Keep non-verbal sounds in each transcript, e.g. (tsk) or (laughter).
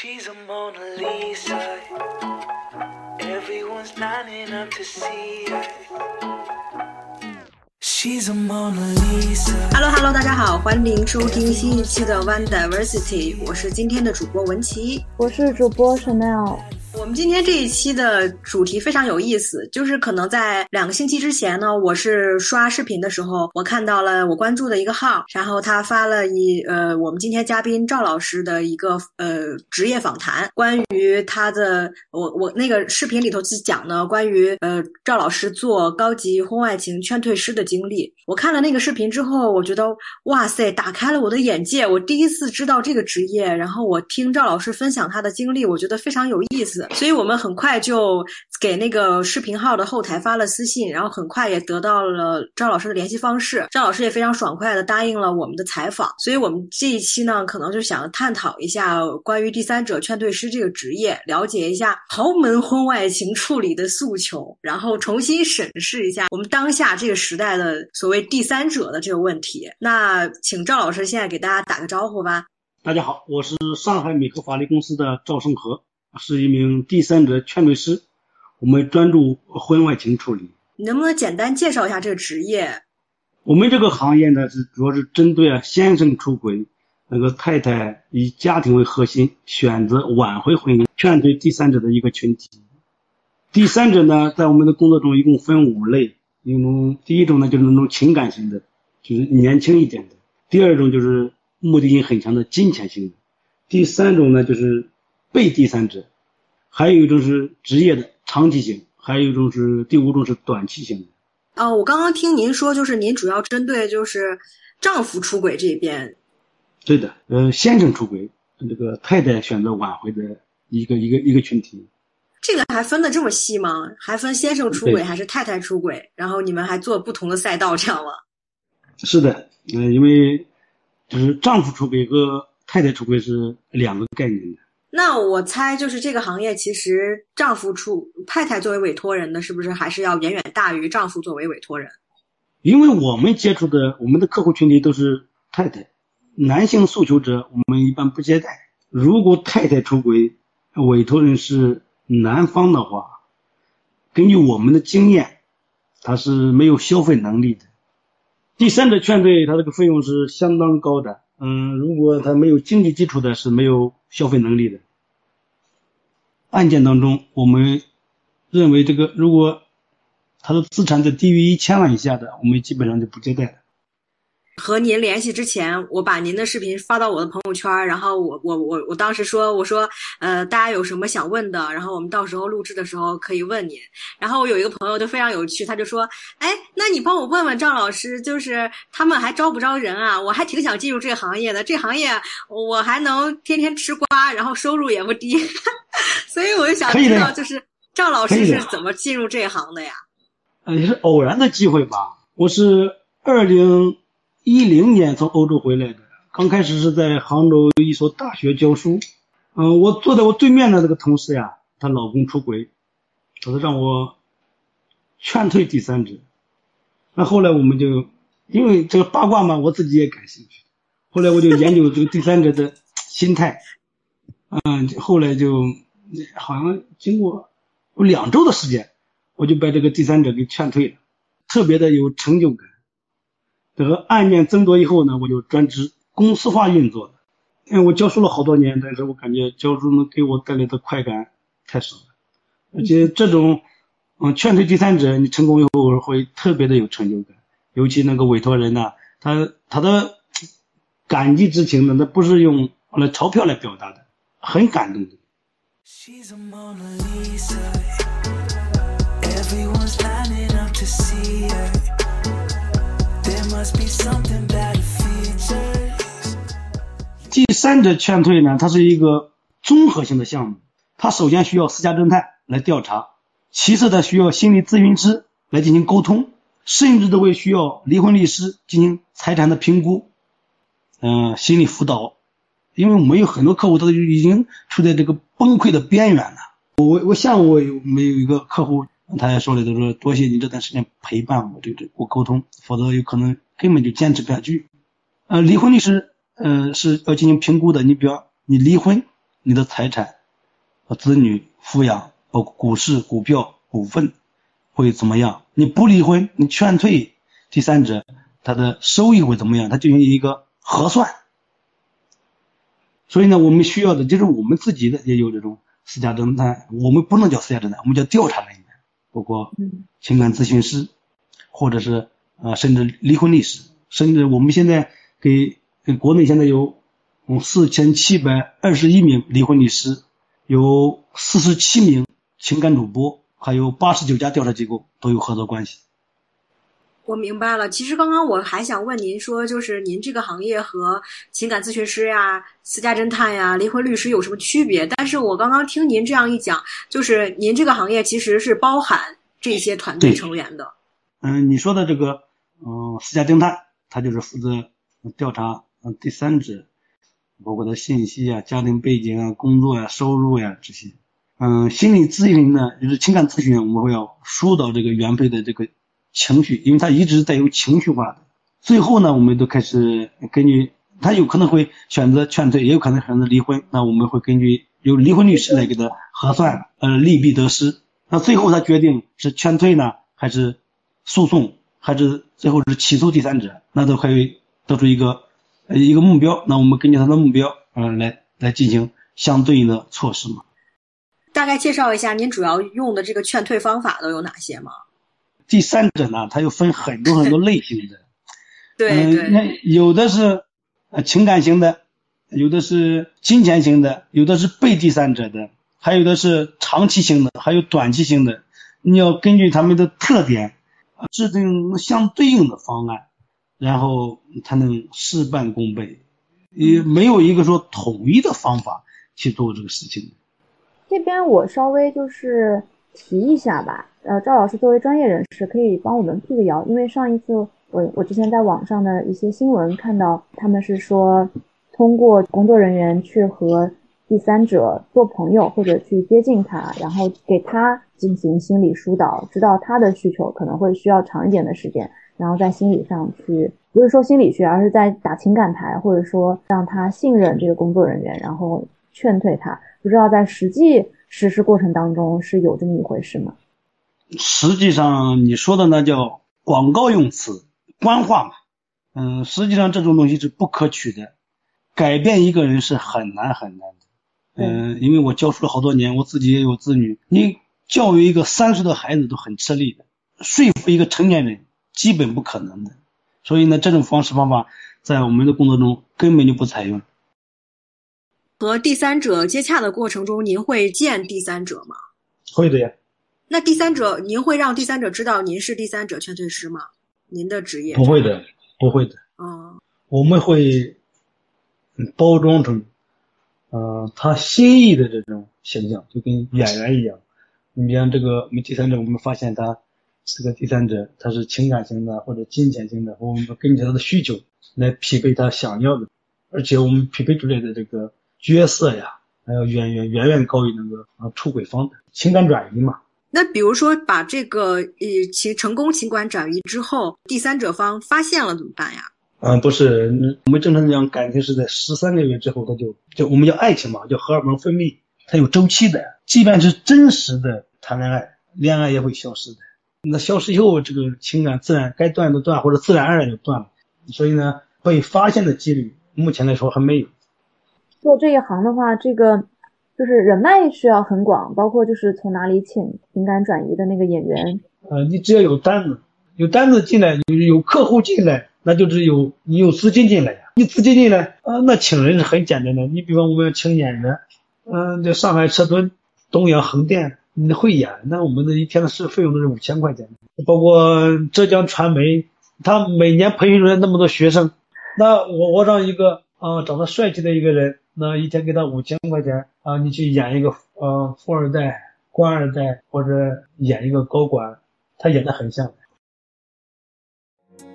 She's a Mona Lisa. Everyone's lining up to see her. She's a Mona Lisa. Hello Hello，大家好，欢迎收听新一期的 One Diversity，我是今天的主播文琪。我是主播 Chanel。我们今天这一期的主题非常有意思，就是可能在两个星期之前呢，我是刷视频的时候，我看到了我关注的一个号，然后他发了一呃我们今天嘉宾赵老师的一个呃职业访谈，关于他的我我那个视频里头是讲呢关于呃赵老师做高级婚外情劝退师的经历。我看了那个视频之后，我觉得哇塞，打开了我的眼界，我第一次知道这个职业，然后我听赵老师分享他的经历，我觉得非常有意思。所以我们很快就给那个视频号的后台发了私信，然后很快也得到了赵老师的联系方式。赵老师也非常爽快的答应了我们的采访。所以我们这一期呢，可能就想探讨一下关于第三者劝退师这个职业，了解一下豪门婚外情处理的诉求，然后重新审视一下我们当下这个时代的所谓第三者的这个问题。那请赵老师现在给大家打个招呼吧。大家好，我是上海美科法律公司的赵胜和。是一名第三者劝退师，我们专注婚外情处理。你能不能简单介绍一下这个职业？我们这个行业呢，是主要是针对啊先生出轨，那个太太以家庭为核心，选择挽回婚姻，劝退第三者的一个群体。第三者呢，在我们的工作中一共分五类，一种第一种呢就是那种情感型的，就是年轻一点的；第二种就是目的性很强的金钱型的；第三种呢就是。被第三者，还有一种是职业的长期型，还有一种是第五种是短期型的。哦，我刚刚听您说，就是您主要针对就是丈夫出轨这边。对的，呃，先生出轨，这个太太选择挽回的一个一个一个群体。这个还分的这么细吗？还分先生出轨还是太太出轨？然后你们还做不同的赛道，这样吗？是的，嗯，因为就是丈夫出轨和太太出轨是两个概念的。那我猜，就是这个行业，其实丈夫出太太作为委托人的，是不是还是要远远大于丈夫作为委托人？因为我们接触的我们的客户群体都是太太，男性诉求者我们一般不接待。如果太太出轨，委托人是男方的话，根据我们的经验，他是没有消费能力的。第三者劝退，他这个费用是相当高的。嗯，如果他没有经济基础的，是没有消费能力的。案件当中，我们认为这个如果他的资产在低于一千万以下的，我们基本上就不接待。和您联系之前，我把您的视频发到我的朋友圈，然后我我我我当时说，我说，呃，大家有什么想问的，然后我们到时候录制的时候可以问您。然后我有一个朋友就非常有趣，他就说，哎，那你帮我问问赵老师，就是他们还招不招人啊？我还挺想进入这个行业的，这行业我还能天天吃瓜，然后收入也不低，(laughs) 所以我就想知道，就是赵老师是怎么进入这一行的呀？呃，也是偶然的机会吧。我是二零。一零年从欧洲回来的，刚开始是在杭州一所大学教书。嗯，我坐在我对面的这个同事呀，她老公出轨，他说让我劝退第三者。那后来我们就因为这个八卦嘛，我自己也感兴趣。后来我就研究这个第三者的心态。嗯，后来就好像经过两周的时间，我就把这个第三者给劝退了，特别的有成就感。这个案件增多以后呢，我就专职公司化运作因为我教书了好多年，但是我感觉教书能给我带来的快感太少了。而且这种，嗯，劝退第三者，你成功以后会特别的有成就感。尤其那个委托人呢，他他的感激之情呢，那不是用来钞票来表达的，很感动的。第三者劝退呢，它是一个综合性的项目。它首先需要私家侦探来调查，其次它需要心理咨询师来进行沟通，甚至都会需要离婚律师进行财产的评估，嗯，心理辅导。因为我们有很多客户他都已经处在这个崩溃的边缘了。我我像我有没有一个客户，他也说了，他说多谢你这段时间陪伴我，对对，我沟通，否则有可能。根本就坚持不下去，呃，离婚律师，呃，是要进行评估的。你比方你离婚，你的财产和子女抚养，包括股市、股票、股份会怎么样？你不离婚，你劝退第三者，他的收益会怎么样？他进行一个核算。所以呢，我们需要的就是我们自己的也有这种私家侦探，我们不能叫私家侦探，我们叫调查人员，包括情感咨询师，或者是啊，甚至离婚律师，甚至我们现在给给国内现在有嗯四千七百二十一名离婚律师，有四十七名情感主播，还有八十九家调查机构都有合作关系。我明白了。其实刚刚我还想问您说，就是您这个行业和情感咨询师呀、私家侦探呀、离婚律师有什么区别？但是我刚刚听您这样一讲，就是您这个行业其实是包含这些团队成员的。嗯，你说的这个，嗯，私家侦探，他就是负责调查嗯第三者，包括他信息啊、家庭背景啊、工作呀、收入呀这些。嗯，心理咨询呢，就是情感咨询，我们会要疏导这个原配的这个情绪，因为他一直带有情绪化的。最后呢，我们都开始根据他有可能会选择劝退，也有可能选择离婚，那我们会根据由离婚律师来给他核算，呃，利弊得失。那最后他决定是劝退呢，还是诉讼，还是最后是起诉第三者，那都可以得出一个呃一个目标。那我们根据他的目标，嗯，来来进行相对应的措施嘛。大概介绍一下您主要用的这个劝退方法都有哪些吗？第三者呢，它又分很多很多类型的，(laughs) 对那有的是呃情感型的，有的是金钱型的，有的是被第三者的，还有的是长期型的，还有短期型的。你要根据他们的特点，呃制定相对应的方案，然后才能事半功倍。也没有一个说统一的方法去做这个事情。这边我稍微就是提一下吧，呃，赵老师作为专业人士，可以帮我们辟个谣，因为上一次我我之前在网上的一些新闻看到，他们是说通过工作人员去和第三者做朋友，或者去接近他，然后给他进行心理疏导，知道他的需求可能会需要长一点的时间，然后在心理上去，不是说心理学，而是在打情感牌，或者说让他信任这个工作人员，然后劝退他。不知道在实际实施过程当中是有这么一回事吗？实际上你说的那叫广告用词，官话嘛。嗯，实际上这种东西是不可取的，改变一个人是很难很难的。嗯，因为我教书了好多年，我自己也有子女，你教育一个三岁的孩子都很吃力的，说服一个成年人基本不可能的。所以呢，这种方式方法在我们的工作中根本就不采用。和第三者接洽的过程中，您会见第三者吗？会的呀。那第三者，您会让第三者知道您是第三者劝退师吗？您的职业不会的，不会的。嗯，我们会嗯包装成，呃，他心意的这种形象，就跟演员一样。你比方这个我们第三者，我们发现他这个第三者他是情感型的或者金钱型的，我们根据他的需求来匹配他想要的，而且我们匹配出来的这个角色呀，还要远远远远高于那个啊出轨方的情感转移嘛。那比如说把这个呃情成功情感转移之后，第三者方发现了怎么办呀？嗯，不是，嗯我们正常讲感情是在十三个月之后，他就就我们叫爱情嘛，叫荷尔蒙分泌，它有周期的。即便是真实的谈恋爱，恋爱也会消失的。那消失以后，这个情感自然该断的断，或者自然而然就断了。所以呢，被发现的几率目前来说还没有。做这一行的话，这个就是人脉需要很广，包括就是从哪里请情感转移的那个演员，呃，你只要有单子，有单子进来，有有客户进来，那就是有你有资金进来呀。你资金进来，啊、那请人是很简单的。你比方我们要请演员，嗯、这上海车墩、东阳横店，你会演，那我们的一天的是费用都是五千块钱。包括浙江传媒，他每年培训出来那么多学生，那我我让一个啊、长得帅气的一个人，那一天给他五千块钱啊、你去演一个呃富二代、官二代，或者演一个高管，他演的很像。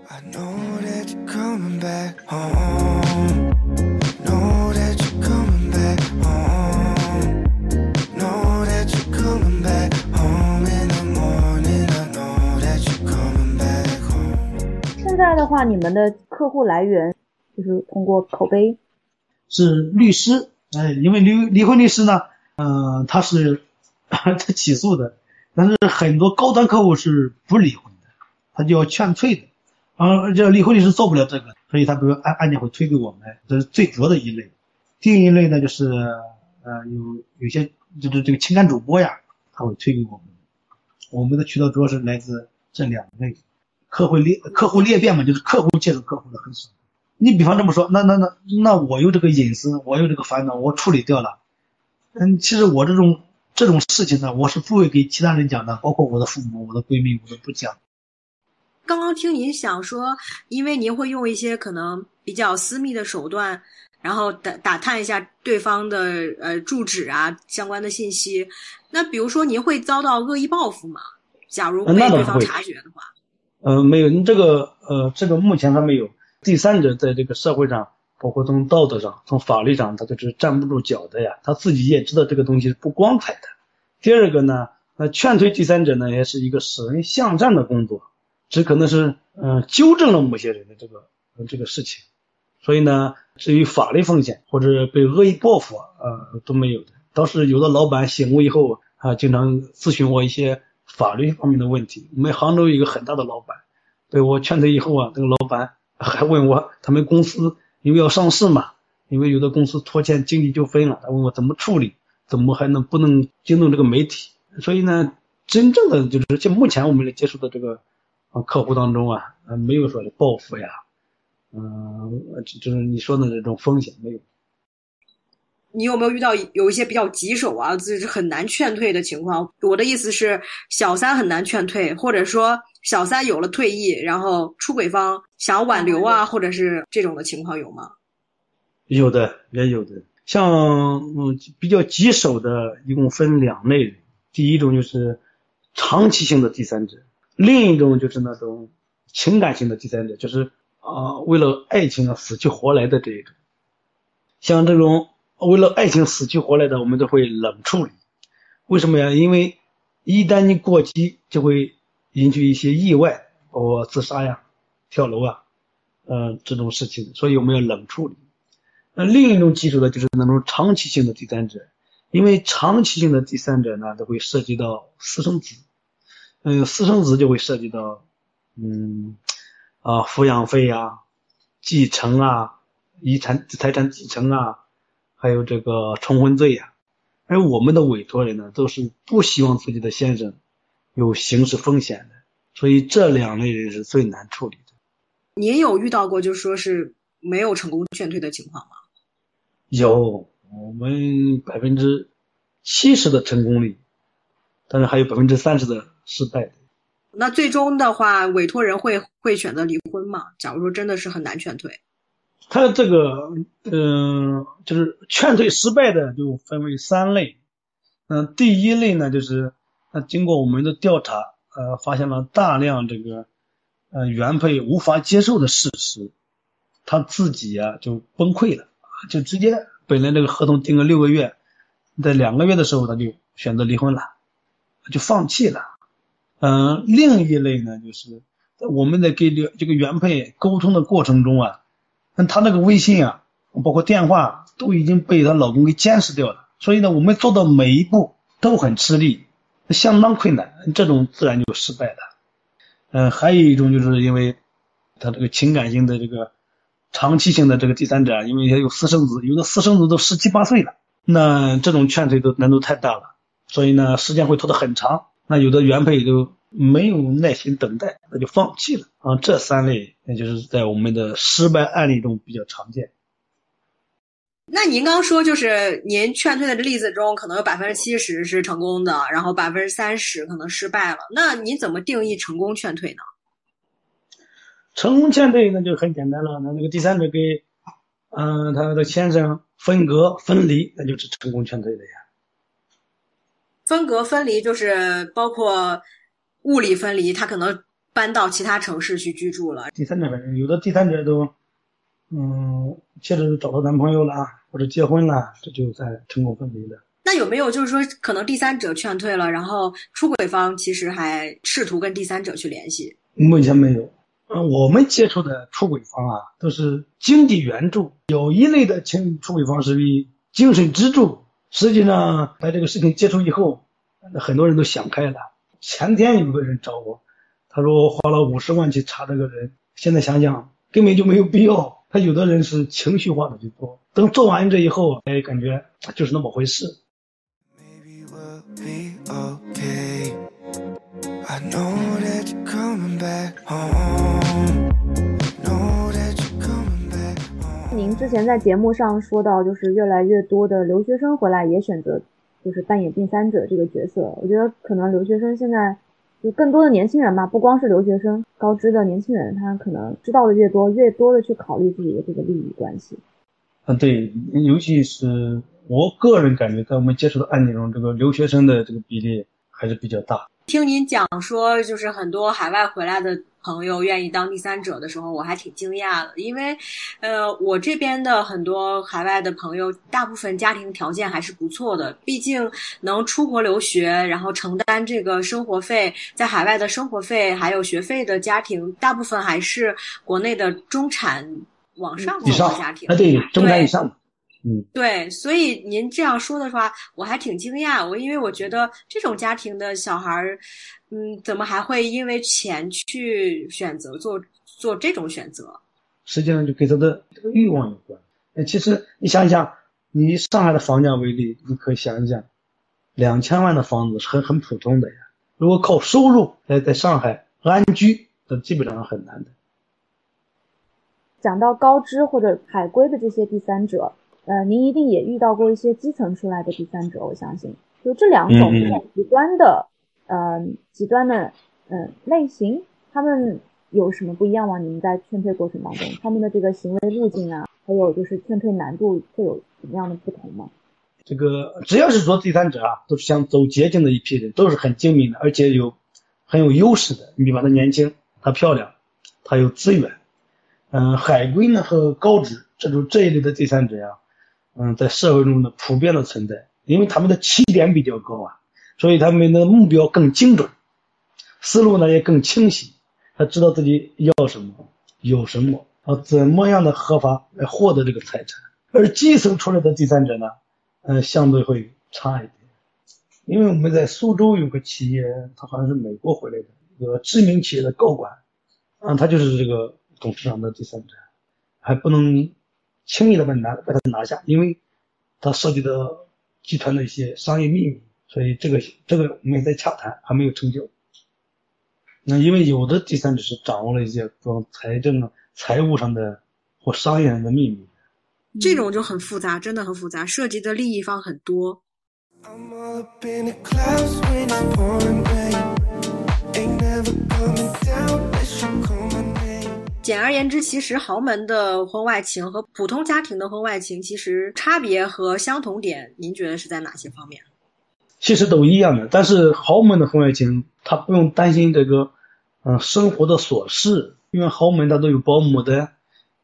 I know that you're coming back home. 的话，你们的客户来源就是通过口碑，是律师哎，因为离离婚律师呢，嗯、他是 (laughs) 他起诉的，但是很多高端客户是不离婚的，他就要劝退的，而这离婚律师做不了这个，所以他比如案案件会推给我们，这是最主要的一类。第一类呢，就是呃有有些就是这个情感主播呀，他会推给我们。我们的渠道主要是来自这两类，客户裂客户裂变嘛，就是客户介绍客户的很少。你比方这么说，那那那那我有这个隐私，我有这个烦恼，我处理掉了。嗯，其实我这种这种事情呢，我是不会给其他人讲的，包括我的父母、我的闺蜜，我都不讲。刚刚听您想说，因为您会用一些可能比较私密的手段，然后打打探一下对方的呃住址啊相关的信息。那比如说，您会遭到恶意报复吗？假如被对方察觉的话，呃，没有，你这个呃，这个目前还没有。第三者在这个社会上，包括从道德上、从法律上，他都是站不住脚的呀。他自己也知道这个东西是不光彩的。第二个呢，那，劝退第三者呢，也是一个使人向善的工作，只可能是嗯、呃纠正了某些人的这个、这个事情。所以呢，至于法律风险或者被恶意报复，呃，都没有的。倒是有的老板醒悟以后啊，经常咨询我一些法律方面的问题。我们杭州有一个很大的老板，被我劝退以后啊，这个老板还问我，他们公司因为要上市嘛，因为有的公司拖欠经济纠纷了，他问我怎么处理，怎么还能不能惊动这个媒体？所以呢，真正的就是就目前我们接触的这个客户当中啊，没有说的报复呀，嗯、就就是你说的这种风险没有。你有没有遇到有一些比较棘手啊，就是很难劝退的情况？我的意思是，小三很难劝退，或者说小三有了退役，然后出轨方想挽留啊，或者是这种的情况有吗？有的，也有的。像嗯比较棘手的，一共分两类人。第一种就是长期性的第三者，另一种就是那种情感性的第三者，就是啊、为了爱情啊死去活来的这一种。像这种为了爱情死去活来的，我们都会冷处理。为什么呀？因为一旦你过激，就会引起一些意外，包括自杀呀、跳楼啊，呃这种事情，所以我们要冷处理。那另一种棘手的就是那种长期性的第三者，因为长期性的第三者呢，都会涉及到私生子，嗯，私生子就会涉及到，嗯，啊，抚养费啊、继承啊、遗产财产继承啊，还有这个重婚罪呀、而我们的委托人呢，都是不希望自己的先生有刑事风险的，所以这两类人是最难处理的。您有遇到过就说是没有成功劝退的情况吗？有，我们百分之七十的成功率，但是还有百分之三十的失败的。那最终的话，委托人会会选择离婚吗？假如说真的是很难劝退，他这个，嗯、就是劝退失败的就分为三类。嗯、第一类呢，就是那经过我们的调查，呃，发现了大量这个呃原配无法接受的事实，他自己呀、就崩溃了，就直接本来这个合同定个六个月，在两个月的时候他就选择离婚了，就放弃了。嗯、另一类呢，就是我们在跟这这个原配沟通的过程中啊，那她那个微信啊，包括电话都已经被她老公给监视掉了，所以呢，我们做的每一步都很吃力，相当困难，这种自然就失败了。嗯、还有一种就是因为他这个情感性的这个长期性的这个第三者，因为也有私生子，有的私生子都十七八岁了，那这种劝退都难度太大了，所以呢，时间会拖得很长。那有的原配都没有耐心等待，那就放弃了啊。这三类，那就是在我们的失败案例中比较常见。那您刚说就是您劝退的例子中，可能有百分之七十是成功的，然后百分之三十可能失败了。那您怎么定义成功劝退呢？成功劝退那就很简单了，那那个第三者给，嗯、他的先生分隔分离，那就是成功劝退的呀。分隔分离就是包括物理分离，他可能搬到其他城市去居住了。第三者反正有的第三者都，嗯，接着找到男朋友了或者结婚了，这就算成功分离了。那有没有就是说，可能第三者劝退了，然后出轨方其实还试图跟第三者去联系？目前没有。嗯，我们接触的出轨方啊，都是经济援助，有一类的情出轨方是以精神支柱。实际上，在这个事情接触以后，很多人都想开了。前天有个人找我，他说我花了五十万去查这个人，现在想想根本就没有必要。他有的人是情绪化的去做，等做完这以后，哎，感觉就是那么回事。Maybe we'll be okay. I know that you're coming back home. Know that you're coming back home. 您之前在节目上说到，就是越来越多的留学生回来也选择就是扮演第三者这个角色。我觉得可能留学生现在就更多的年轻人吧，不光是留学生，高知的年轻人，他可能知道的越多，越多的去考虑自己的这个利益关系。嗯，对，尤其是我个人感觉，在我们接触的案例中，这个留学生的这个比例还是比较大。听您讲说，就是很多海外回来的朋友愿意当第三者的时候，我还挺惊讶的，因为，呃，我这边的很多海外的朋友，大部分家庭条件还是不错的，毕竟能出国留学，然后承担这个生活费，在海外的生活费还有学费的家庭，大部分还是国内的中产往上的家庭。啊，对，中产以上。的，嗯，对，所以您这样说的话，我还挺惊讶。我因为我觉得这种家庭的小孩儿，嗯，怎么还会因为钱去选择做做这种选择？实际上就跟他的这个欲望有关。呃，其实你想一想，你以上海的房价为例，你可以想一想，两千万的房子是很很普通的呀。如果靠收入在在上海安居，那基本上很难的。讲到高知或者海归的这些第三者，呃，您一定也遇到过一些基层出来的第三者，我相信，就这两种极端的，呃，极端的，呃、类型，他们有什么不一样吗？你们在劝退过程当中，他们的这个行为路径啊，还有就是劝退难度会有什么样的不同吗？这个只要是做第三者啊，都是想走捷径的一批人，都是很精明的，而且有很有优势的。你比方她年轻，她漂亮，她有资源。嗯，海归呢和高职这种这一类的第三者呀、嗯，在社会中的普遍的存在，因为他们的起点比较高啊，所以他们的目标更精准，思路呢也更清晰，他知道自己要什么，有什么，啊，怎么样的合法来获得这个财产。而基层出来的第三者呢，呃，相对会差一点，因为我们在苏州有个企业，他好像是美国回来的一个知名企业的高管，啊，他就是这个董事长的第三者，还不能轻易的把拿把它拿下，因为它涉及到集团的一些商业秘密，所以这个这个我们也在洽谈，还没有成就。那因为有的第三者是掌握了一些比方财政啊、财务上的或商业上的秘密，这种就很复杂，真的很复杂，涉及的利益方很多。简而言之，其实豪门的婚外情和普通家庭的婚外情，其实差别和相同点，您觉得是在哪些方面？其实都一样的，但是豪门的婚外情，他不用担心这个，嗯、生活的琐事，因为豪门他都有保姆的，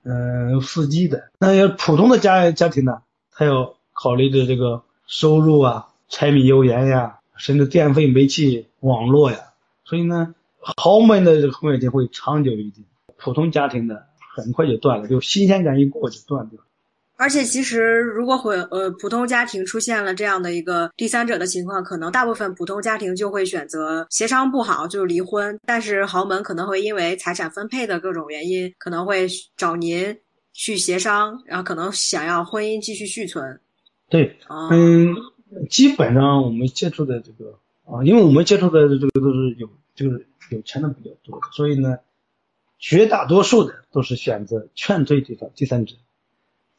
嗯、司机的。那要普通的家家庭呢，他要考虑的这个收入啊、柴米油盐呀，甚至电费、煤气、网络呀，所以呢，豪门的这个婚外情会长久一点，普通家庭的很快就断了，就新鲜感一过就断掉了。而且，其实如果会呃普通家庭出现了这样的一个第三者的情况，可能大部分普通家庭就会选择协商不好就离婚，但是豪门可能会因为财产分配的各种原因，可能会找您去协商，然后可能想要婚姻继续续存。对，啊、嗯，基本上我们接触的这个啊，因为我们接触的这个都是有就是有钱的比较多，所以呢，绝大多数的都是选择劝退这方第三者，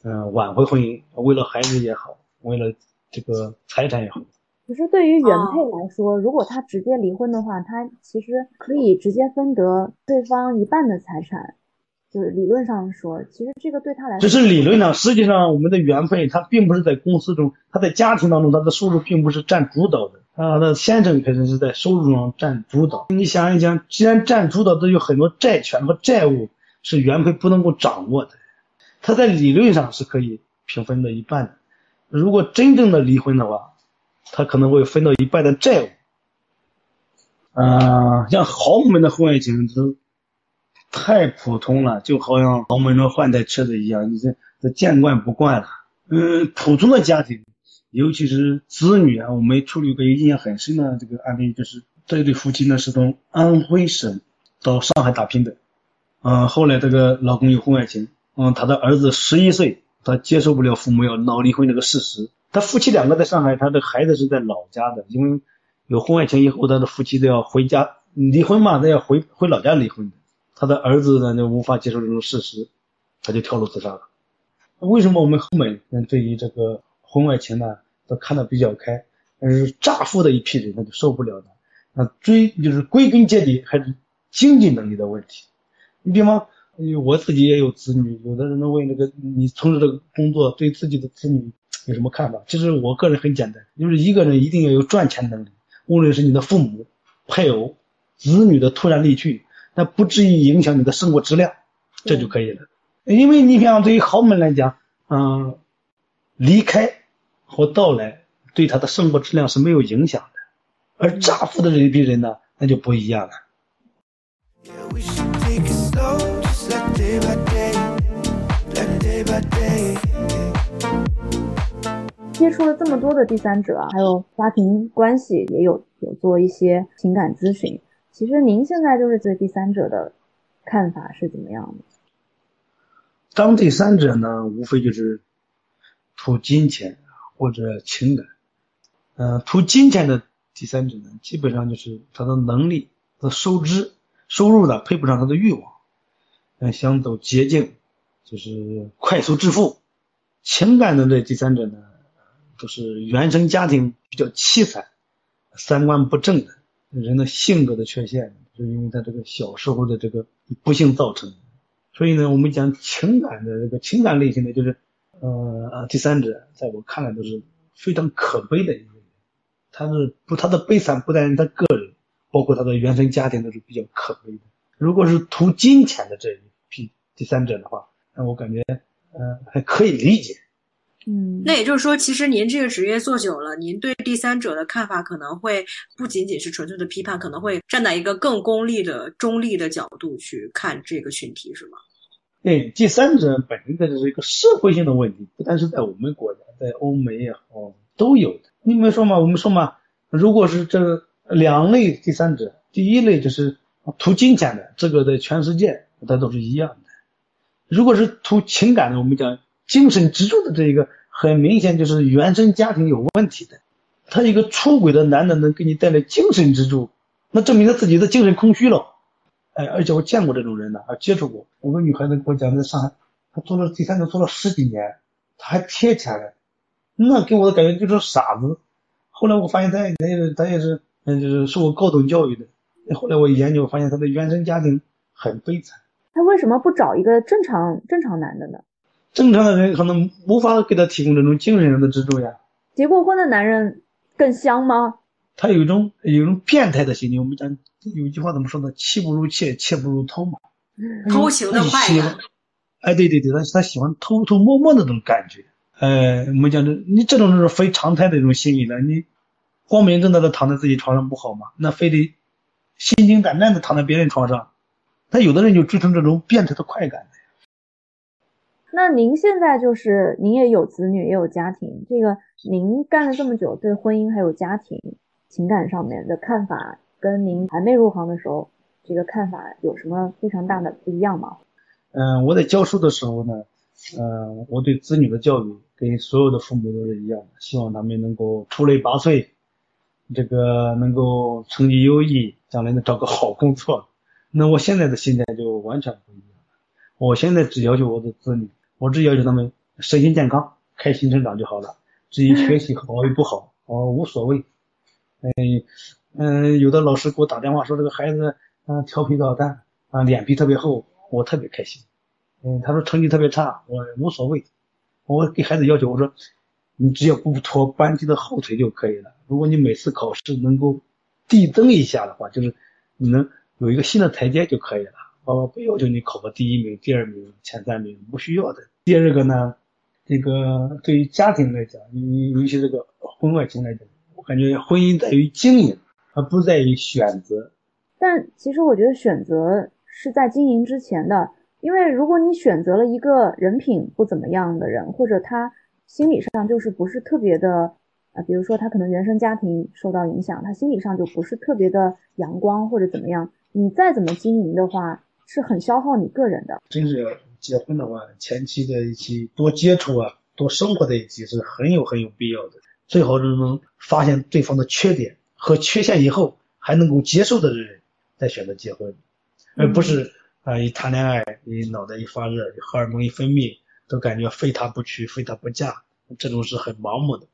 嗯、挽回婚姻，为了孩子也好，为了这个财产也好。可是对于原配来说，如果他直接离婚的话，他其实可以直接分得对方一半的财产。就是理论上说，其实这个对他来说，只是理论上，实际上我们的原配他并不是在公司中，他在家庭当中他的收入并不是占主导的，啊，那先生肯定是在收入上占主导。你想一想，既然占主导都有很多债权和债务是原配不能够掌握的，他在理论上是可以平分的一半的。如果真正的离婚的话，他可能会分到一半的债务。嗯、像豪门的婚外情都太普通了，就好像豪门中换代车子一样，你这这见惯不惯了。嗯，普通的家庭，尤其是子女啊，我们处理过一个印象很深的这个案例，就是这一对夫妻呢是从安徽省到上海打拼的，嗯，后来这个老公有婚外情，嗯，他的儿子十一岁，他接受不了父母要闹离婚这个事实，他夫妻两个在上海，他的孩子是在老家的，因为有婚外情以后，他的夫妻都要回家离婚嘛，都要回回老家离婚的，他的儿子呢就无法接受这种事实，他就跳楼自杀了。为什么我们后面对于这个婚外情呢都看得比较开，但是诈富的一批人那就受不了了，那追就是归根结底还是经济能力的问题。你比方我自己也有子女，有的人问这个你从事这个工作对自己的子女有什么看法？其实我个人很简单，就是一个人一定要有赚钱能力，无论是你的父母、配偶、子女的突然离去，那不至于影响你的生活质量，这就可以了。因为你像对于豪门来讲，嗯，离开或到来对他的生活质量是没有影响的，而乍富的这一批人呢，那就不一样了。接触了这么多的第三者啊，还有家庭关系，也有有做一些情感咨询。其实您现在就是对第三者的看法是怎么样的？当第三者呢，无非就是图金钱或者情感。嗯、图金钱的第三者呢，基本上就是他的能力和收支收入呢配不上他的欲望，嗯，想走捷径，就是快速致富。情感的这第三者呢，都是原生家庭比较凄惨，三观不正的人的性格的缺陷，是因为他这个小时候的这个不幸造成。所以呢，我们讲情感的这个情感类型的，就是呃第三者，在我看来都是非常可悲的一个人。他是不他的悲惨不单是他个人，包括他的原生家庭都是比较可悲的。如果是图金钱的这一批第三者的话，那我感觉呃还可以理解。嗯，那也就是说，其实您这个职业做久了，您对第三者的看法可能会不仅仅是纯粹的批判，可能会站在一个更功利的、中立的角度去看这个群体，是吗？对，第三者本身它就是一个社会性的问题，不单是在我们国家，在欧美也好都有的。你们说嘛，我们说嘛，如果是这两类第三者，第一类就是图金钱的，这个在全世界它都是一样的。如果是图情感的，我们讲精神支柱的这一个，很明显就是原生家庭有问题的。他一个出轨的男的能给你带来精神支柱，那证明他自己的精神空虚了。哎，而且我见过这种人的，还，接触过。有个女孩子跟我讲，在上海，她做了第三者做了十几年，她还贴钱了，那给我的感觉就是傻子。后来我发现她也她也是她也是嗯，就是受过高等教育的。后来我一研究，发现她的原生家庭很悲惨。她为什么不找一个正常正常男的呢？正常的人可能无法给她提供这种精神上的支柱呀。结过婚的男人更香吗？他有一种有一种变态的心理。我们讲有一句话怎么说呢？妻不如妾，妾不如偷嘛。偷情的快感他喜欢。哎，对对对，他他喜欢偷偷摸摸的那种感觉。呃，我们讲这你这种是非常态的一种心理了。你光明正大的躺在自己床上不好吗？那非得心惊胆战的躺在别人床上。那有的人就追求这种变态的快感。那您现在就是您也有子女也有家庭，这个您干了这么久，对婚姻还有家庭情感上面的看法，跟您还没入行的时候这个看法有什么非常大的不一样吗？嗯、我在教书的时候呢，嗯、我对子女的教育跟所有的父母都是一样的，希望他们能够出类拔萃，这个能够成绩优异，将来能找个好工作。那我现在的心态就完全不一样了，我现在只要求我的子女，我只要求他们身心健康、开心成长就好了。至于学习好与不好，我无所谓。嗯嗯，有的老师给我打电话说这个孩子嗯、调皮捣蛋啊、脸皮特别厚，我特别开心。嗯，他说成绩特别差，我无所谓。我给孩子要求我说，你只要不拖班级的后腿就可以了。如果你每次考试能够递增一下的话，就是你能有一个新的台阶就可以了。我不要求你考个第一名、第二名、前三名，不需要的。第二个呢，这个对于家庭来讲，你尤其这个婚外情来讲，我感觉婚姻在于经营，而不在于选择。但其实我觉得选择是在经营之前的，因为如果你选择了一个人品不怎么样的人，或者他心理上就是不是特别的，啊，比如说他可能原生家庭受到影响，他心理上就不是特别的阳光或者怎么样，你再怎么经营的话，是很消耗你个人的。真是要结婚的话，前期的一起多接触啊，多生活在一起是很有很有必要的。最好是能发现对方的缺点和缺陷以后还能够接受的人，再选择结婚，而不是啊一谈恋爱，你脑袋一发热，荷尔蒙一分泌，都感觉非他不娶，非他不嫁，这种是很盲目的。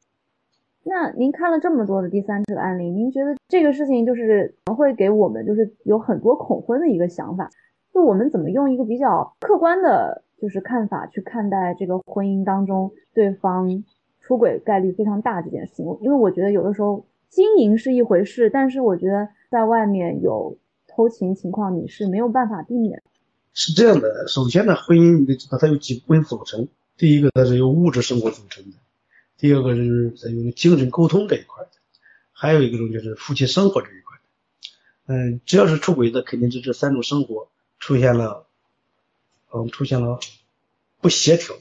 那您看了这么多的第三者案例，您觉得这个事情就是会给我们就是有很多恐婚的一个想法，就我们怎么用一个比较客观的，就是看法去看待这个婚姻当中对方。出轨概率非常大这件事情，因为我觉得有的时候经营是一回事，但是我觉得在外面有偷情情况你是没有办法避免。是这样的，首先呢，婚姻你得知道它有几部分组成，第一个它是由物质生活组成的，第二个是它有精神沟通这一块的，还有一个种就是夫妻生活这一块。嗯，只要是出轨的，肯定是这三种生活出现了，嗯，出现了不协调，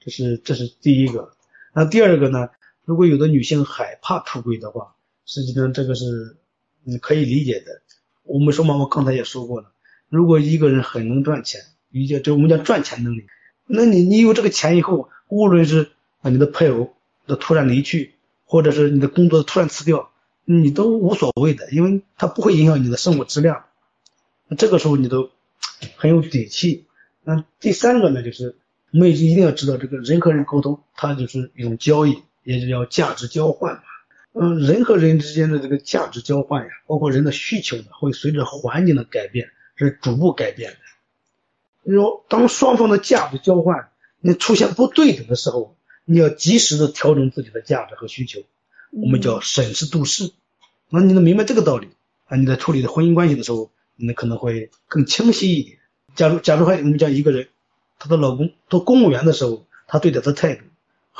这是这是第一个。那第二个呢？如果有的女性害怕出轨的话，实际上这个是你可以理解的。我们说嘛，我刚才也说过了，如果一个人很能赚钱，理解这我们叫赚钱能力，那你你有这个钱以后，无论是啊你的配偶的突然离去，或者是你的工作突然辞掉，你都无所谓的，因为它不会影响你的生活质量。那这个时候你都 (tsk) 很有底气。那第三个呢，就是。我们一定要知道，这个人和人沟通，它就是一种交易，也就叫价值交换嘛。嗯，人和人之间的这个价值交换呀，包括人的需求呢，会随着环境的改变是逐步改变的。你说，当双方的价值交换你出现不对等的时候，你要及时的调整自己的价值和需求，我们叫审时度势。那你能明白这个道理啊？你在处理的婚姻关系的时候，你可能会更清晰一点。假如，假如还我们讲一个人。她的老公做公务员的时候，她对待的态度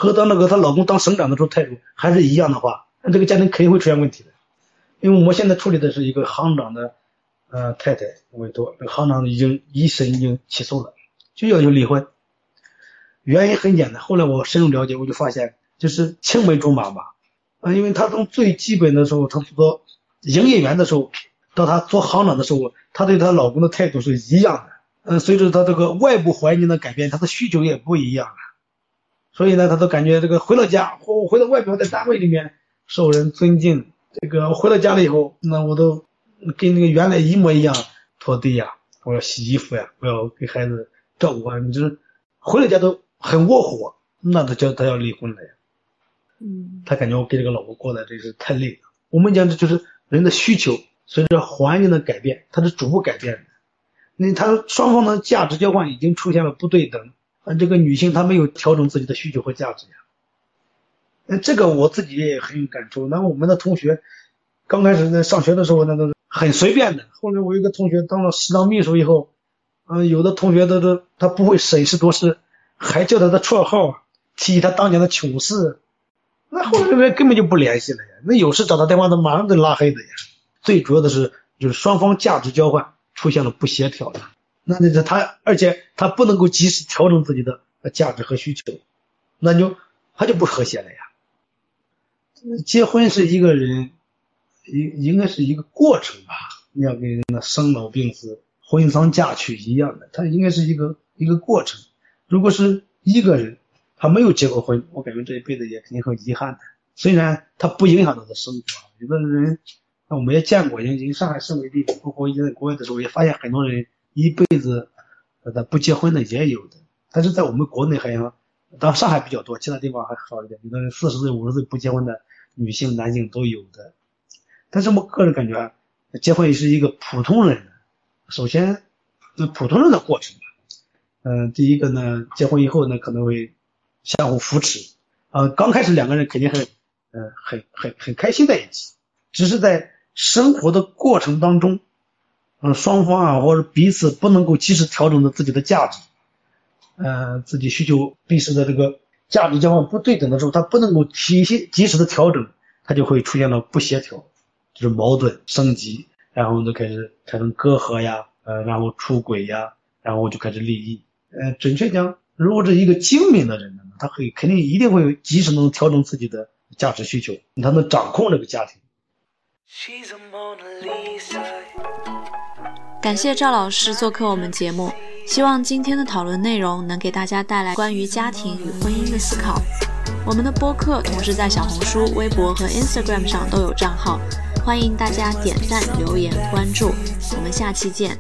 和当那个她老公当省长的时候态度还是一样的话，那这个家庭肯定会出现问题的。因为我们现在处理的是一个行长的呃太太委托，那个行长已经一审已经起诉了，就要求离婚。原因很简单，后来我深入了解，我就发现就是青梅竹马吧，啊，因为她从最基本的时候，她做营业员的时候，到她做行长的时候，她对她老公的态度是一样的。嗯，随着他这个外部环境的改变，他的需求也不一样了，所以呢，他都感觉这个回到家或回到外表，在单位里面受人尊敬，这个回到家了以后，那我都跟那个原来一模一样，拖地呀，我要洗衣服呀，我要给孩子照顾啊，你就是回了家都很窝火，那他叫他要离婚了呀。嗯，他感觉我跟这个老婆过的真是太累了。我们讲这就是人的需求随着环境的改变，它是逐步改变的。那他双方的价值交换已经出现了不对等，这个女性她没有调整自己的需求和价值呀。那这个我自己也很有感触。那我们的同学刚开始在上学的时候，那都是很随便的。后来我一个同学当了食堂秘书以后，嗯，有的同学他都他不会审时度势，还叫他的绰号，提起他当年的糗事。那后来人根本就不联系了呀。那有事找他电话，他马上就拉黑的呀。最主要的是就是双方价值交换。出现了不协调的，那那他，而且他不能够及时调整自己的价值和需求，那就他就不和谐了呀。结婚是一个人应应该是一个过程吧，你要跟那生老病死、婚丧嫁娶一样的，它应该是一个一个过程。如果是一个人他没有结过婚，我感觉这一辈子也肯定很遗憾的。虽然他不影响他的生活，有的人。那我们也见过，以上海市为例，包括在国外的时候，也发现很多人一辈子他不结婚的也有的。但是在我们国内好像，当上海比较多，其他地方还好一点。有的人四十岁、五十岁不结婚的女性、男性都有的。但是我个人感觉，结婚也是一个普通人，首先，普通人的过程。嗯，第一个呢，结婚以后呢，可能会相互扶持。呃，刚开始两个人肯定很，嗯，很很很开心在一起，只是在。生活的过程当中，嗯，双方啊或者彼此不能够及时调整的自己的价值，呃，自己需求彼此的这个价值交换不对等的时候，他不能够体系及时的调整，他就会出现了不协调，就是矛盾升级，然后就开始产生隔阂呀，呃，然后出轨呀，然后就开始利益。呃，准确讲，如果是一个精明的人呢，他会肯定一定会及时能调整自己的价值需求，他能掌控这个家庭。She's a Mona Lisa. 感谢赵老师做客我们节目，希望今天的讨论内容能给大家带来关于家庭与婚姻的思考。我们的播客同时在小红书、微博和 Instagram 上都有账号，欢迎大家点赞、留言、关注。我们下期见。